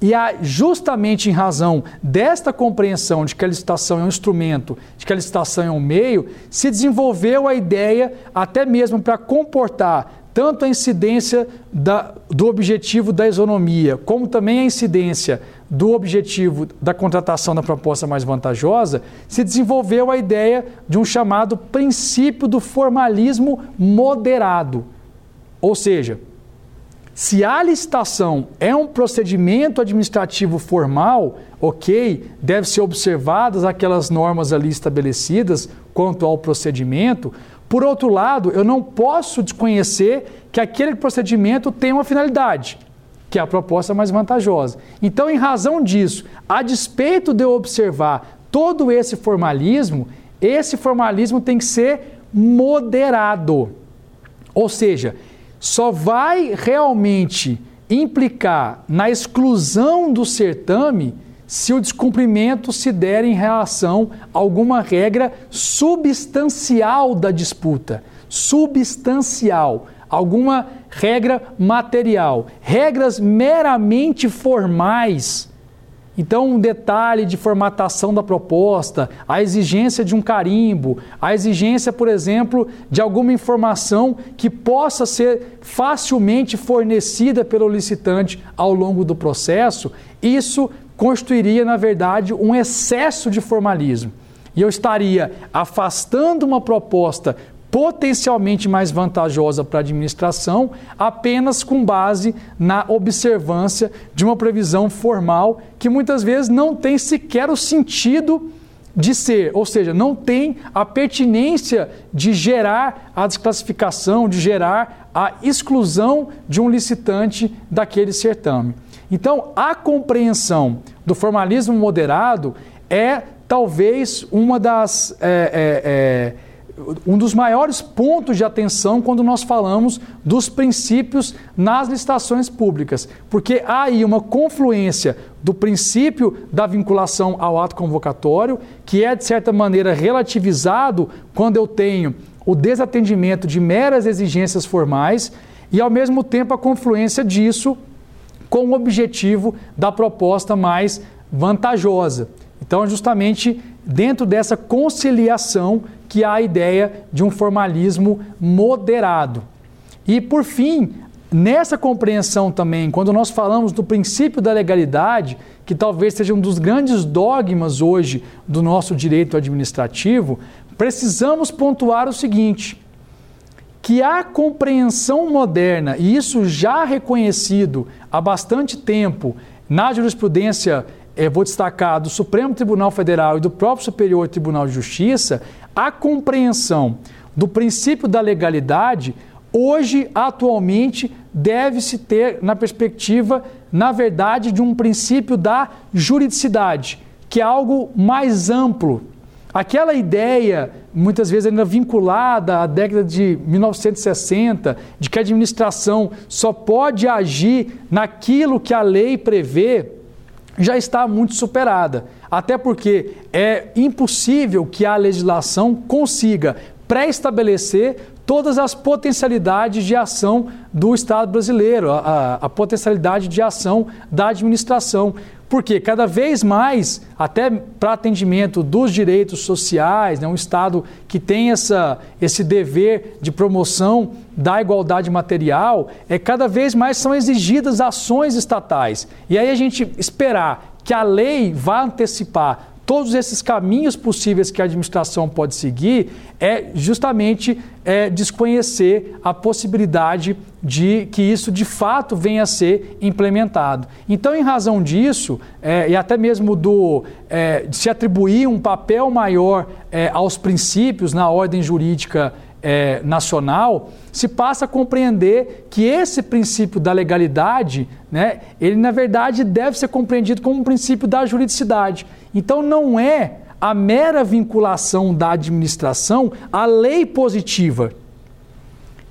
Speaker 2: E há, justamente em razão desta compreensão de que a licitação é um instrumento, de que a licitação é um meio, se desenvolveu a ideia, até mesmo para comportar tanto a incidência da, do objetivo da isonomia, como também a incidência do objetivo da contratação da proposta mais vantajosa, se desenvolveu a ideia de um chamado princípio do formalismo moderado. Ou seja, se a licitação é um procedimento administrativo formal, ok, deve ser observadas aquelas normas ali estabelecidas quanto ao procedimento. Por outro lado, eu não posso desconhecer que aquele procedimento tem uma finalidade, que é a proposta mais vantajosa. Então, em razão disso, a despeito de eu observar todo esse formalismo, esse formalismo tem que ser moderado. Ou seja, só vai realmente implicar na exclusão do certame se o descumprimento se der em relação a alguma regra substancial da disputa. Substancial. alguma regra material. Regras meramente formais então, um detalhe de formatação da proposta, a exigência de um carimbo, a exigência, por exemplo, de alguma informação que possa ser facilmente fornecida pelo licitante ao longo do processo, isso constituiria, na verdade, um excesso de formalismo. E eu estaria afastando uma proposta potencialmente mais vantajosa para a administração apenas com base na observância de uma previsão formal que muitas vezes não tem sequer o sentido de ser, ou seja, não tem a pertinência de gerar a desclassificação, de gerar a exclusão de um licitante daquele certame. Então, a compreensão do formalismo moderado é talvez uma das. É, é, é, um dos maiores pontos de atenção quando nós falamos dos princípios nas licitações públicas, porque há aí uma confluência do princípio da vinculação ao ato convocatório, que é de certa maneira relativizado quando eu tenho o desatendimento de meras exigências formais e ao mesmo tempo a confluência disso com o objetivo da proposta mais vantajosa. Então, justamente dentro dessa conciliação que há a ideia de um formalismo moderado. E, por fim, nessa compreensão também, quando nós falamos do princípio da legalidade, que talvez seja um dos grandes dogmas hoje do nosso direito administrativo, precisamos pontuar o seguinte: que a compreensão moderna, e isso já reconhecido há bastante tempo na jurisprudência eu vou destacar do Supremo Tribunal Federal e do próprio Superior Tribunal de Justiça, a compreensão do princípio da legalidade, hoje, atualmente, deve-se ter na perspectiva, na verdade, de um princípio da juridicidade, que é algo mais amplo. Aquela ideia, muitas vezes ainda vinculada à década de 1960, de que a administração só pode agir naquilo que a lei prevê, já está muito superada. Até porque é impossível que a legislação consiga pré-estabelecer todas as potencialidades de ação do Estado brasileiro, a, a, potencialidade de ação da administração. Porque cada vez mais, até para atendimento dos direitos sociais, né, um Estado que tem essa, esse dever de promoção da igualdade material, é cada vez mais são exigidas ações estatais. E aí a gente esperar que a lei vá antecipar todos esses caminhos possíveis que a administração pode seguir é justamente é, desconhecer a possibilidade de que isso de fato venha a ser implementado. Então, em razão disso, é, e até mesmo do, é, de se atribuir um papel maior é, aos princípios na ordem jurídica é, nacional, se passa a compreender que esse princípio da legalidade, né, ele na verdade deve ser compreendido como um princípio da juridicidade. Então não é a mera vinculação da administração à lei positiva.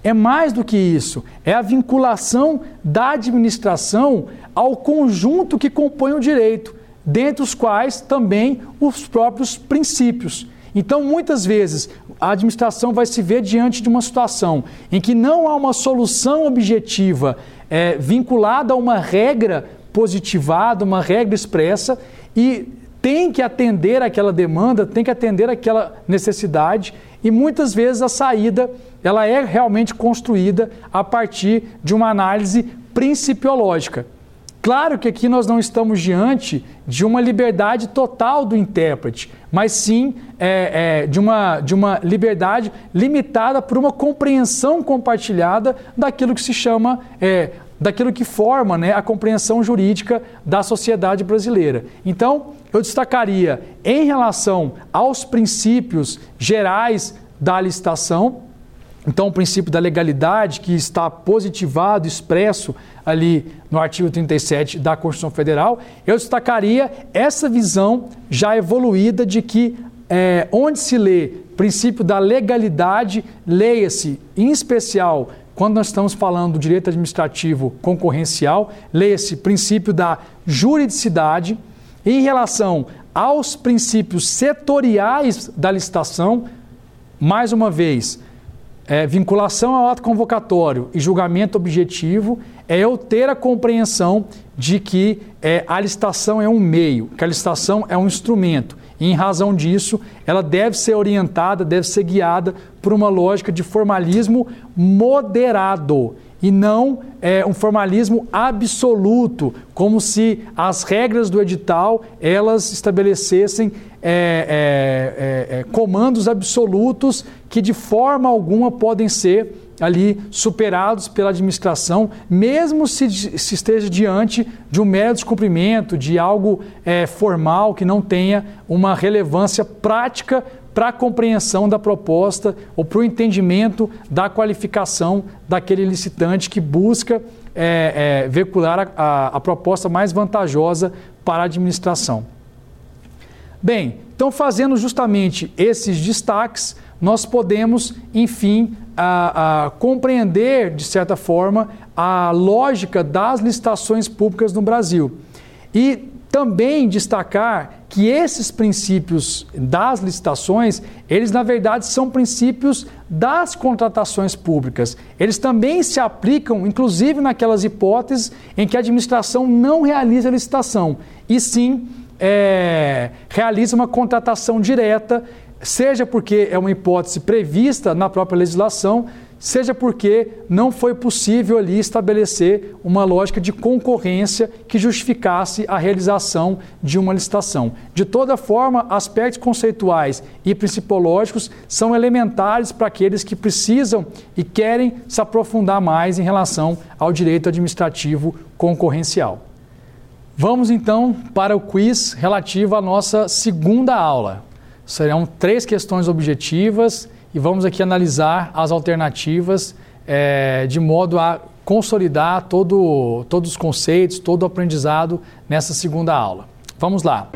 Speaker 2: É mais do que isso, é a vinculação da administração ao conjunto que compõe o direito, dentre os quais também os próprios princípios. Então, muitas vezes, a administração vai se ver diante de uma situação em que não há uma solução objetiva é, vinculada a uma regra positivada, uma regra expressa, e tem que atender aquela demanda, tem que atender aquela necessidade, e muitas vezes a saída ela é realmente construída a partir de uma análise principiológica. Claro que aqui nós não estamos diante de uma liberdade total do intérprete, mas sim é, é, de, uma, de uma liberdade limitada por uma compreensão compartilhada daquilo que se chama, é, daquilo que forma né, a compreensão jurídica da sociedade brasileira. Então, eu destacaria, em relação aos princípios gerais da licitação, então, o princípio da legalidade, que está positivado, expresso ali no artigo 37 da Constituição Federal, eu destacaria essa visão já evoluída de que é, onde se lê princípio da legalidade, leia-se, em especial, quando nós estamos falando do direito administrativo concorrencial, leia-se princípio da juridicidade. Em relação aos princípios setoriais da licitação, mais uma vez, é, vinculação ao ato convocatório e julgamento objetivo é eu ter a compreensão de que é, a licitação é um meio, que a licitação é um instrumento. E, em razão disso, ela deve ser orientada, deve ser guiada por uma lógica de formalismo moderado e não é, um formalismo absoluto, como se as regras do edital elas estabelecessem é, é, é, é comandos absolutos que de forma alguma podem ser ali superados pela administração, mesmo se, se esteja diante de um mero descumprimento, de algo é, formal que não tenha uma relevância prática para a compreensão da proposta ou para o entendimento da qualificação daquele licitante que busca é, veicular a, a, a proposta mais vantajosa para a administração. Bem, então fazendo justamente esses destaques, nós podemos, enfim, a, a compreender, de certa forma, a lógica das licitações públicas no Brasil. E também destacar que esses princípios das licitações, eles na verdade são princípios das contratações públicas. Eles também se aplicam, inclusive, naquelas hipóteses em que a administração não realiza a licitação, e sim é, realiza uma contratação direta seja porque é uma hipótese prevista na própria legislação, seja porque não foi possível ali estabelecer uma lógica de concorrência que justificasse a realização de uma licitação. De toda forma, aspectos conceituais e principológicos são elementares para aqueles que precisam e querem se aprofundar mais em relação ao direito administrativo concorrencial. Vamos então para o quiz relativo à nossa segunda aula. Serão três questões objetivas e vamos aqui analisar as alternativas é, de modo a consolidar todo, todos os conceitos, todo o aprendizado nessa segunda aula. Vamos lá.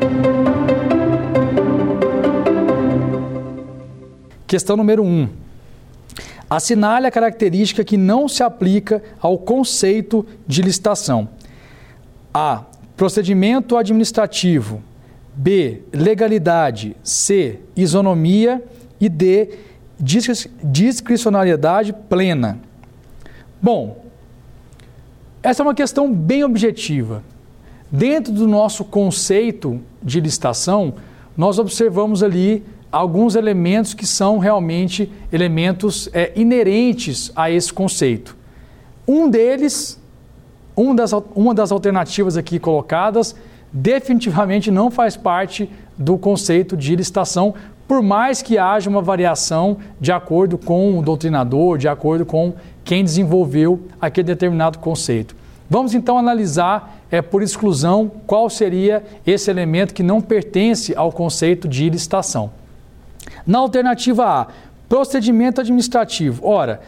Speaker 2: Questão número 1. Um. Assinale a característica que não se aplica ao conceito de licitação. A. Procedimento administrativo. B. Legalidade. C. Isonomia. E D. Discricionariedade plena. Bom, essa é uma questão bem objetiva. Dentro do nosso conceito de licitação, nós observamos ali alguns elementos que são realmente elementos é, inerentes a esse conceito. Um deles, um das, uma das alternativas aqui colocadas, definitivamente não faz parte do conceito de licitação, por mais que haja uma variação de acordo com o doutrinador, de acordo com quem desenvolveu aquele determinado conceito. Vamos então analisar, é, por exclusão, qual seria esse elemento que não pertence ao conceito de licitação. Na alternativa A, procedimento administrativo. Ora,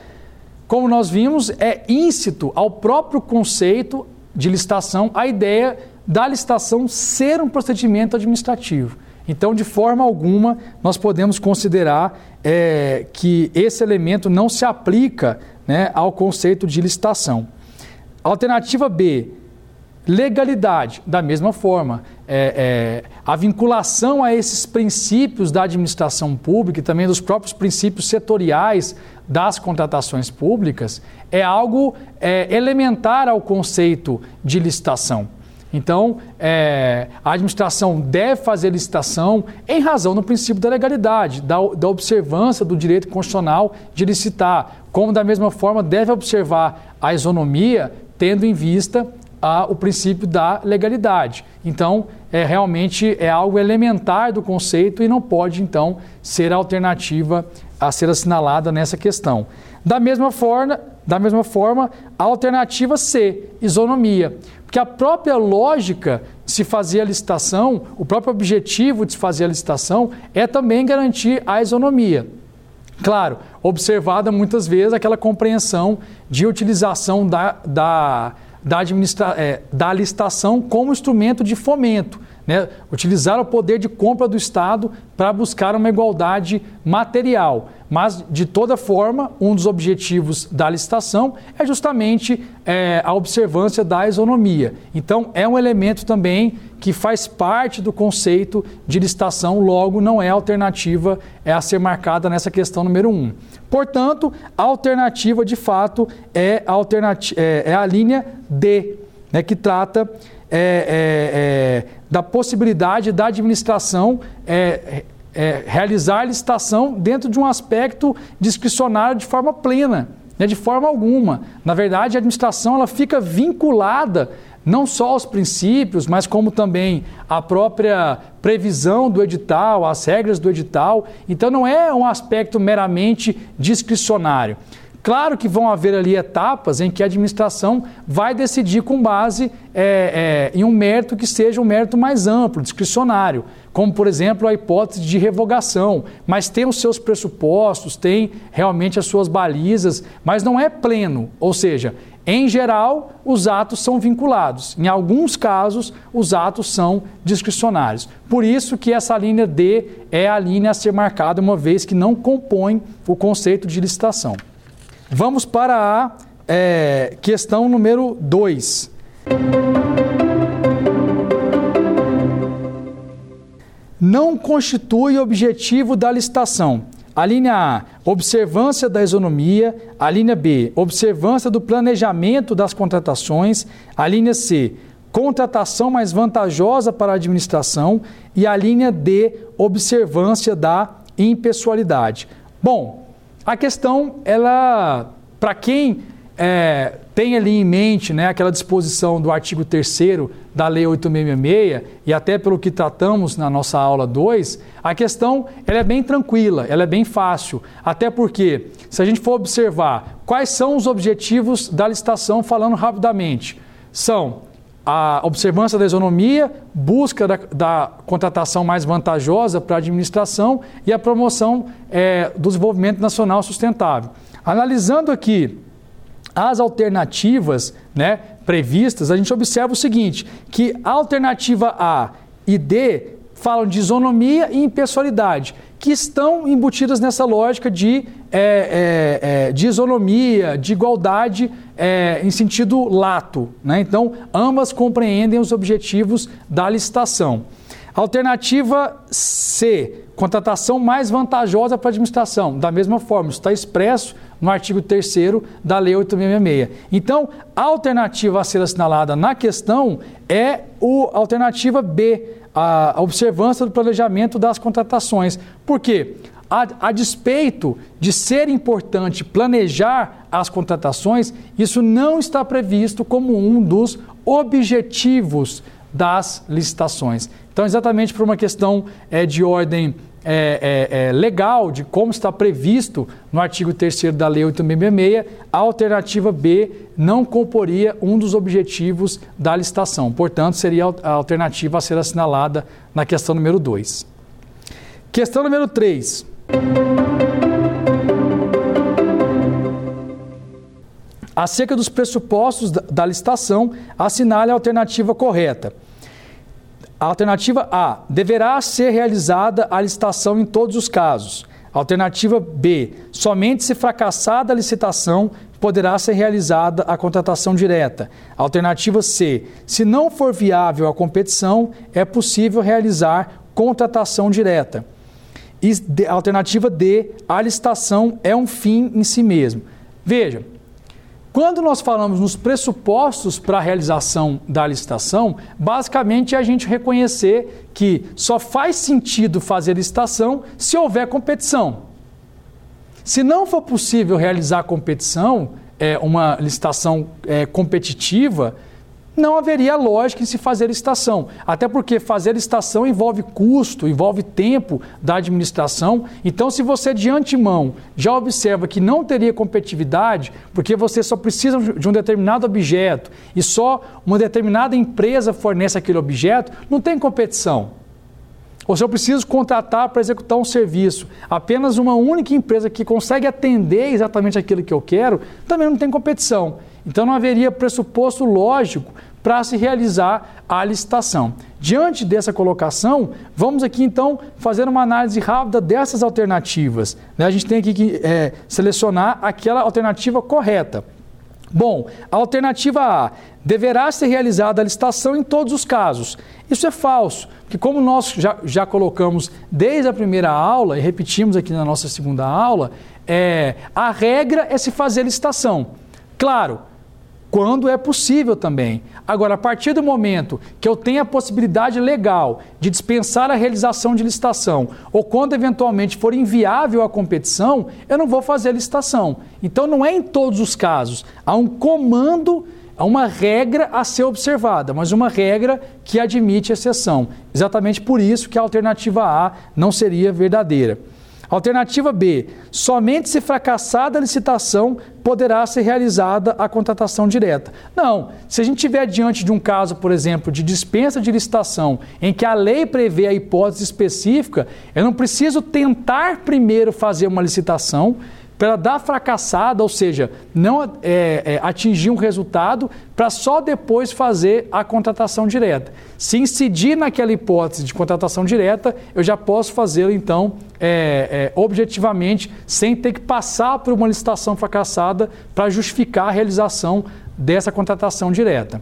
Speaker 2: como nós vimos, é íncito ao próprio conceito de licitação a ideia da licitação ser um procedimento administrativo. Então, de forma alguma, nós podemos considerar é, que esse elemento não se aplica né, ao conceito de licitação. Alternativa B, legalidade. Da mesma forma, é, é, a vinculação a esses princípios da administração pública e também dos próprios princípios setoriais das contratações públicas é algo é, elementar ao conceito de licitação. Então, é, a administração deve fazer licitação em razão do princípio da legalidade, da, da observância do direito constitucional de licitar, como da mesma forma deve observar a isonomia, tendo em vista a, o princípio da legalidade. Então, é, realmente é algo elementar do conceito e não pode, então, ser alternativa a ser assinalada nessa questão. Da mesma forma, da mesma forma a alternativa C, isonomia. Porque a própria lógica de se fazer a licitação, o próprio objetivo de se fazer a licitação é também garantir a isonomia. Claro, observada muitas vezes aquela compreensão de utilização da, da, da, administra, é, da licitação como instrumento de fomento. Né? Utilizar o poder de compra do Estado para buscar uma igualdade material. Mas, de toda forma, um dos objetivos da licitação é justamente é, a observância da isonomia. Então, é um elemento também que faz parte do conceito de licitação, logo não é alternativa é a ser marcada nessa questão número 1. Um. Portanto, a alternativa de fato é a, alternati é, é a linha D, né, que trata é, é, é da possibilidade da administração é, é, realizar a licitação dentro de um aspecto discricionário de forma plena, né, de forma alguma. Na verdade, a administração ela fica vinculada não só aos princípios, mas como também a própria previsão do edital, as regras do edital. Então não é um aspecto meramente discricionário. Claro que vão haver ali etapas em que a administração vai decidir com base é, é, em um mérito que seja um mérito mais amplo, discricionário, como, por exemplo, a hipótese de revogação, mas tem os seus pressupostos, tem realmente as suas balizas, mas não é pleno, ou seja, em geral, os atos são vinculados. Em alguns casos, os atos são discricionários. Por isso que essa linha D é a linha a ser marcada, uma vez que não compõe o conceito de licitação. Vamos para a é, questão número 2. Não constitui objetivo da licitação a linha A, observância da isonomia. A linha B, observância do planejamento das contratações. A linha C, contratação mais vantajosa para a administração. E a linha D, observância da impessoalidade. Bom, a questão, ela, para quem é, tem ali em mente né, aquela disposição do artigo 3 da Lei 8666, e até pelo que tratamos na nossa aula 2, a questão ela é bem tranquila, ela é bem fácil. Até porque, se a gente for observar quais são os objetivos da licitação, falando rapidamente, são a observância da isonomia, busca da, da contratação mais vantajosa para a administração e a promoção é, do desenvolvimento nacional sustentável. Analisando aqui as alternativas né, previstas, a gente observa o seguinte: que a alternativa A e D falam de isonomia e impessoalidade, que estão embutidas nessa lógica de, é, é, é, de isonomia, de igualdade é, em sentido lato. Né? Então, ambas compreendem os objetivos da licitação. Alternativa C, contratação mais vantajosa para a administração. Da mesma forma, está expresso no artigo 3 da Lei 866. Então, a alternativa a ser assinalada na questão é a alternativa B, a observância do planejamento das contratações. Por quê? A, a, despeito de ser importante planejar as contratações, isso não está previsto como um dos objetivos das licitações. Então, exatamente por uma questão é, de ordem é, é, é, legal de como está previsto no artigo 3 da Lei 866, a alternativa B não comporia um dos objetivos da licitação. Portanto, seria a alternativa a ser assinalada na questão número 2. Questão número 3. Acerca dos pressupostos da licitação, assinale a alternativa correta. Alternativa A. Deverá ser realizada a licitação em todos os casos. Alternativa B. Somente se fracassada a licitação, poderá ser realizada a contratação direta. Alternativa C. Se não for viável a competição, é possível realizar contratação direta. E alternativa D. A licitação é um fim em si mesmo. Veja, quando nós falamos nos pressupostos para a realização da licitação, basicamente é a gente reconhecer que só faz sentido fazer licitação se houver competição. Se não for possível realizar competição, é, uma licitação é, competitiva, não haveria lógica em se fazer licitação. Até porque fazer licitação envolve custo, envolve tempo da administração. Então, se você de antemão já observa que não teria competitividade, porque você só precisa de um determinado objeto e só uma determinada empresa fornece aquele objeto, não tem competição. Ou se eu preciso contratar para executar um serviço, apenas uma única empresa que consegue atender exatamente aquilo que eu quero, também não tem competição. Então não haveria pressuposto lógico para se realizar a licitação. Diante dessa colocação, vamos aqui então fazer uma análise rápida dessas alternativas. Né? A gente tem aqui que é, selecionar aquela alternativa correta. Bom, a alternativa A deverá ser realizada a licitação em todos os casos. Isso é falso, porque como nós já, já colocamos desde a primeira aula e repetimos aqui na nossa segunda aula, é, a regra é se fazer licitação. Claro, quando é possível também. Agora, a partir do momento que eu tenho a possibilidade legal de dispensar a realização de licitação, ou quando eventualmente for inviável a competição, eu não vou fazer a licitação. Então, não é em todos os casos. Há um comando, há uma regra a ser observada, mas uma regra que admite exceção. Exatamente por isso que a alternativa A não seria verdadeira. Alternativa B: somente se fracassada a licitação poderá ser realizada a contratação direta. Não, se a gente tiver diante de um caso, por exemplo, de dispensa de licitação, em que a lei prevê a hipótese específica, eu não preciso tentar primeiro fazer uma licitação para dar fracassada, ou seja, não é, é, atingir um resultado para só depois fazer a contratação direta. Se incidir naquela hipótese de contratação direta, eu já posso fazê-lo então é, é objetivamente, sem ter que passar por uma licitação fracassada para justificar a realização dessa contratação direta.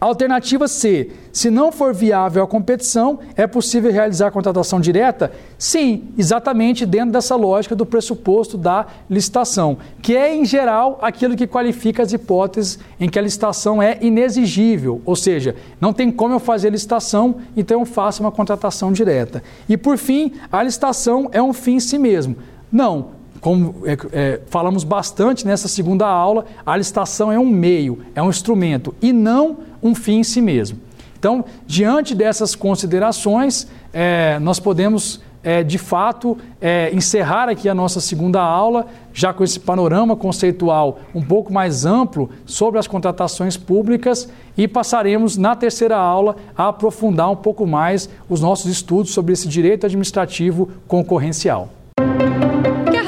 Speaker 2: Alternativa C: se não for viável a competição, é possível realizar a contratação direta? Sim, exatamente dentro dessa lógica do pressuposto da licitação, que é, em geral, aquilo que qualifica as hipóteses em que a licitação é inexigível, ou seja, não tem como eu fazer licitação, então eu faço uma contratação direta. E, por fim, a licitação é um fim em si mesmo. Não, como é, é, falamos bastante nessa segunda aula, a licitação é um meio, é um instrumento e não um fim em si mesmo. Então, diante dessas considerações, é, nós podemos, é, de fato, é, encerrar aqui a nossa segunda aula, já com esse panorama conceitual um pouco mais amplo sobre as contratações públicas e passaremos na terceira aula a aprofundar um pouco mais os nossos estudos sobre esse direito administrativo concorrencial